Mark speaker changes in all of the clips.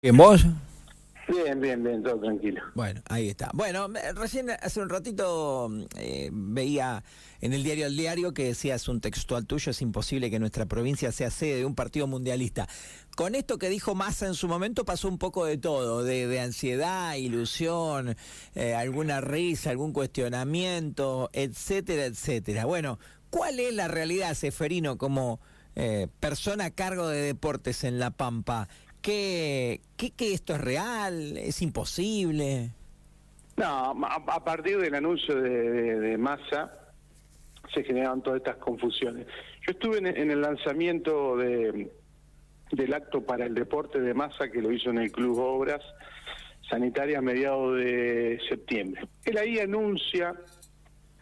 Speaker 1: ¿En vos?
Speaker 2: Bien, bien, bien, todo tranquilo.
Speaker 1: Bueno, ahí está. Bueno, recién hace un ratito eh, veía en el diario El Diario que decías un textual tuyo, es imposible que nuestra provincia sea sede de un partido mundialista. Con esto que dijo Massa en su momento pasó un poco de todo, de, ansiedad, ilusión, eh, alguna risa, algún cuestionamiento, etcétera, etcétera. Bueno, ¿cuál es la realidad, Seferino, como eh, persona a cargo de deportes en La Pampa? Que, que, esto es real, es imposible.
Speaker 2: No, a, partir del anuncio de, Massa se generaron todas estas confusiones. Yo estuve en, el lanzamiento de, del acto para el deporte de Massa que lo hizo en el Club Obras Sanitarias a mediados de septiembre. Él ahí anuncia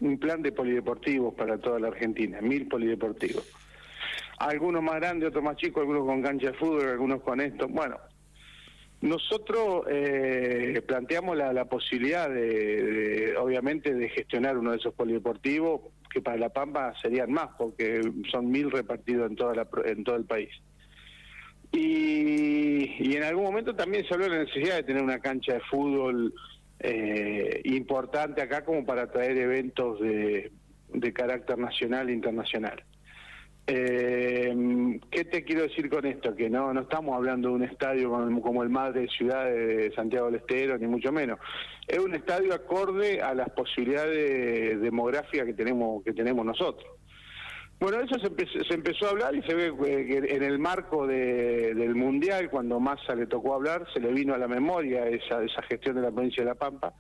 Speaker 2: un plan de polideportivos para toda la Argentina, mil polideportivos algunos más grandes, otros más chicos, algunos con cancha de fútbol, algunos con esto. Bueno, nosotros eh, planteamos la, posibilidad de, obviamente, de gestionar uno de esos polideportivos, que para La Pampa serían más, porque son mil repartidos en, toda la, en todo el país. Y, y en algún momento también se habló de la necesidad de tener una cancha de fútbol eh, importante acá como para traer eventos de, de carácter nacional e internacional. Eh, ¿Qué te quiero decir con esto? Que no no estamos hablando de un estadio como, el Madre Ciudad de Santiago del Estero, ni mucho menos. Es un estadio acorde a las posibilidades demográficas que tenemos que tenemos nosotros. Bueno, eso se, empezó, a hablar y se ve que en el marco del Mundial, cuando Massa le tocó hablar, se le vino a la memoria esa, esa gestión de la provincia de La Pampa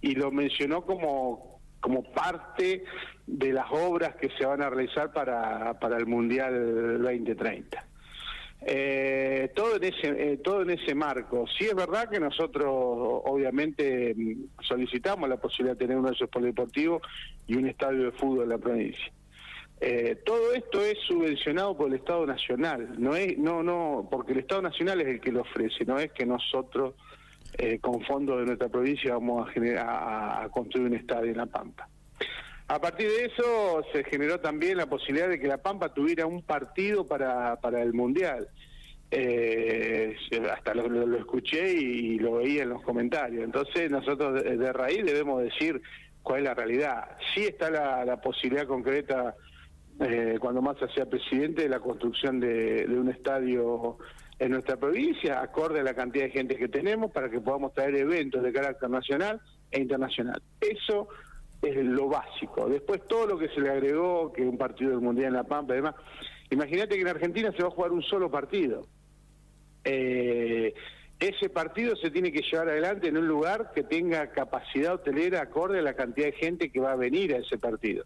Speaker 2: y lo mencionó como, como parte de las obras que se van a realizar para, para el Mundial 2030. Eh, todo en ese eh, todo en ese marco. Sí es verdad que nosotros obviamente solicitamos la posibilidad de tener de esos polideportivos y un estadio de fútbol en la provincia. Eh, todo esto es subvencionado por el Estado Nacional, no es no no porque el Estado Nacional es el que lo ofrece, no es que nosotros eh, con fondos de nuestra provincia vamos a, generar, a, construir un estadio en La Pampa. A partir de eso se generó también la posibilidad de que La Pampa tuviera un partido para, para el Mundial. Eh, hasta lo, escuché y, lo veía en los comentarios. Entonces nosotros de, raíz debemos decir cuál es la realidad. Sí está la, posibilidad concreta, eh, cuando más sea presidente, de la construcción de un estadio en nuestra provincia, acorde a la cantidad de gente que tenemos, para que podamos traer eventos de carácter nacional e internacional. Eso es lo básico. Después todo lo que se le agregó, que un partido del Mundial en La Pampa y demás. Imagínate que en Argentina se va a jugar un solo partido. Eh, ese partido se tiene que llevar adelante en un lugar que tenga capacidad hotelera acorde a la cantidad de gente que va a venir a ese partido.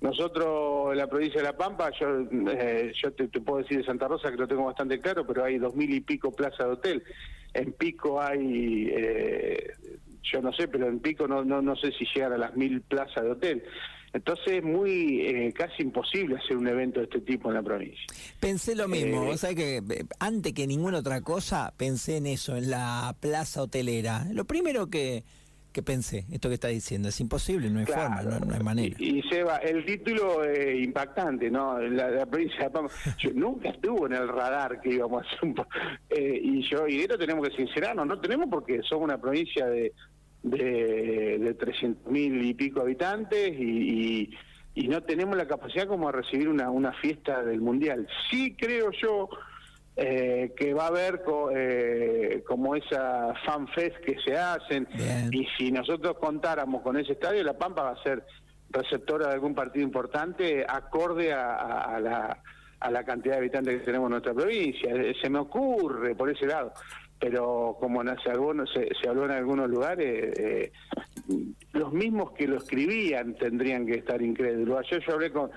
Speaker 2: Nosotros en la provincia de La Pampa, yo, eh, yo te, puedo decir de Santa Rosa que lo tengo bastante claro, pero hay dos mil y pico plazas de hotel. En Pico hay, eh, yo no sé, pero en Pico no, no, no sé si llegan a las mil plazas de hotel. Entonces es muy eh, casi imposible hacer un evento de este tipo en la provincia.
Speaker 1: Pensé lo mismo, o sea que antes que ninguna otra cosa pensé en eso, en la plaza hotelera. Lo primero que que pensé, esto que está diciendo, es imposible, no hay forma, no, hay manera.
Speaker 2: Y, Seba, el título es impactante, ¿no? La, provincia de Pampa, yo nunca estuvo en el radar que íbamos a hacer un... Eh, y yo, y esto tenemos que sincerarnos, no tenemos porque somos una provincia de de, de 300 mil y pico habitantes y, y, no tenemos la capacidad como de recibir una, una fiesta del Mundial. Sí creo yo eh, que va a haber eh, como esa fanfest que se hacen y si nosotros contáramos con ese estadio, La Pampa va a ser receptora de algún partido importante acorde a, la, a la cantidad de habitantes que tenemos en nuestra provincia. Eh, se me ocurre por ese lado, pero como se, algunos, se, se habló en algunos lugares, los mismos que lo escribían tendrían que estar incrédulos. Ayer yo hablé con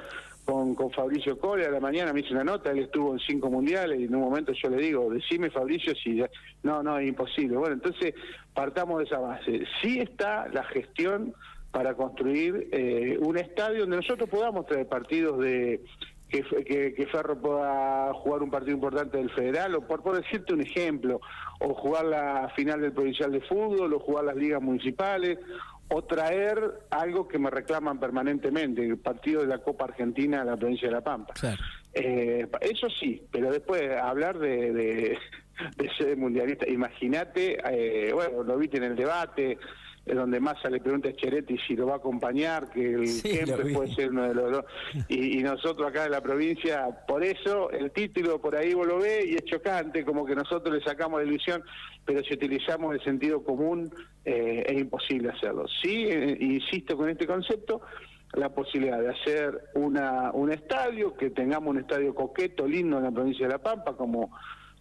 Speaker 2: con, con Fabricio Cole a la mañana, me hizo una nota, él estuvo en cinco mundiales y en un momento yo le digo, decime Fabricio si... No, no, es imposible. Bueno, entonces partamos de esa base. Sí está la gestión para construir eh, un estadio donde nosotros podamos traer partidos de... Que, que, Ferro pueda jugar un partido importante del Federal, o por, por decirte un ejemplo, o jugar la final del Provincial de Fútbol, o jugar las ligas municipales, o traer algo que me reclaman permanentemente, el partido de la Copa Argentina a la provincia de La Pampa. Eh, eso sí, pero después hablar de, de ser mundialista. Imagínate, eh, bueno, lo viste en el debate, donde Massa le pregunta a Cheretti si lo va a acompañar, que el sí, puede ser uno de los dos. Y, nosotros acá en la provincia, por eso el título por ahí vos lo ves y es chocante, como que nosotros le sacamos la ilusión, pero si utilizamos el sentido común eh, es imposible hacerlo. Sí, eh, insisto con este concepto, la posibilidad de hacer una, un estadio, que tengamos un estadio coqueto, lindo en la provincia de La Pampa, como,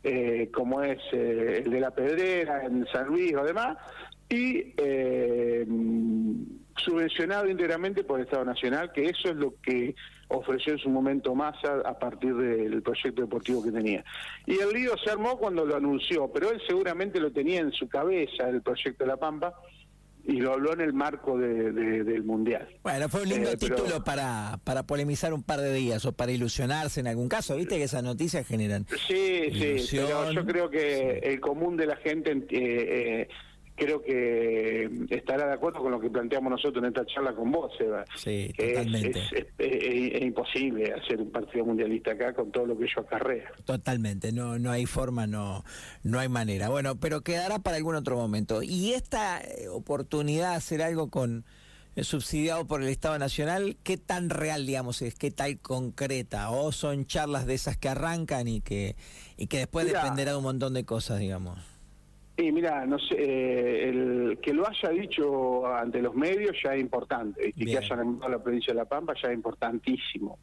Speaker 2: eh, como es el de La Pedrera, en San Luis o demás, y eh, subvencionado íntegramente por el Estado Nacional, que eso es lo que ofreció en su momento Massa a partir del proyecto deportivo que tenía. Y el lío se armó cuando lo anunció, pero él seguramente lo tenía en su cabeza, el proyecto de La Pampa, y lo habló en el marco del Mundial.
Speaker 1: Bueno, fue un lindo eh, título para, para polemizar un par de días o para ilusionarse en algún caso, viste que esas noticias generan.
Speaker 2: Sí, sí, pero yo creo que el común de la gente... Eh, eh, creo que estará de acuerdo con lo que planteamos nosotros en esta charla con vos, Seba.
Speaker 1: Sí, totalmente.
Speaker 2: Es, imposible hacer un partido mundialista acá con todo lo que ello acarrea.
Speaker 1: Totalmente, no, no hay forma, no, no hay manera. Bueno, pero quedará para algún otro momento. Y esta eh, oportunidad de hacer algo con eh, subsidiado por el Estado Nacional, ¿qué tan real, digamos, es? ¿Qué tal concreta? ¿O son charlas de esas que arrancan y que, y que después dependerá de un montón de cosas, digamos?
Speaker 2: Sí, mira, no sé, eh, el que lo haya dicho ante los medios ya es importante, y que haya nombrado la provincia de La Pampa ya es importantísimo.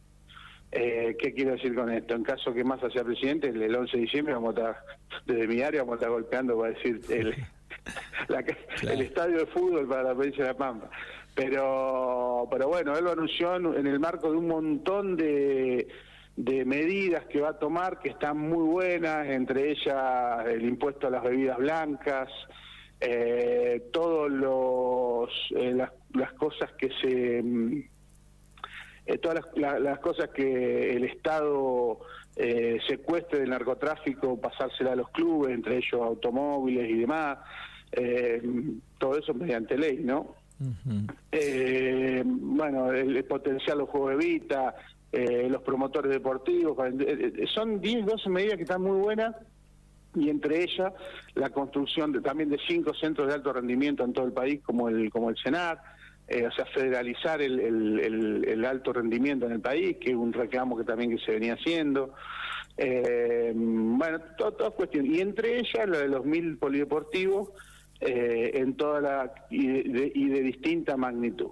Speaker 2: Eh, ¿Qué quiero decir con esto? En caso que Massa sea presidente, el 11 de diciembre vamos a estar, desde mi área vamos a estar golpeando, para decir, el, el estadio de fútbol para la provincia de La Pampa. Pero, pero bueno, él lo anunció en el marco de un montón de de medidas que va a tomar que están muy buenas, entre ellas el impuesto a las bebidas blancas, eh, todos los eh, las, cosas que se mm, eh, todas las, cosas que el Estado eh, secuestre del narcotráfico, pasársela a los clubes, entre ellos automóviles y demás, todo eso mediante ley, ¿no? bueno, el, potencial los juegos de vista, eh, los promotores deportivos. Eh, eh, son 10, 12 medidas que están muy buenas y entre ellas la construcción de, también de cinco centros de alto rendimiento en todo el país como el como el CENAR, o sea, federalizar el, el, alto rendimiento en el país, que es un reclamo que también que se venía haciendo. bueno, todas cuestiones. Y entre ellas la de los mil polideportivos en toda la y de distinta magnitud.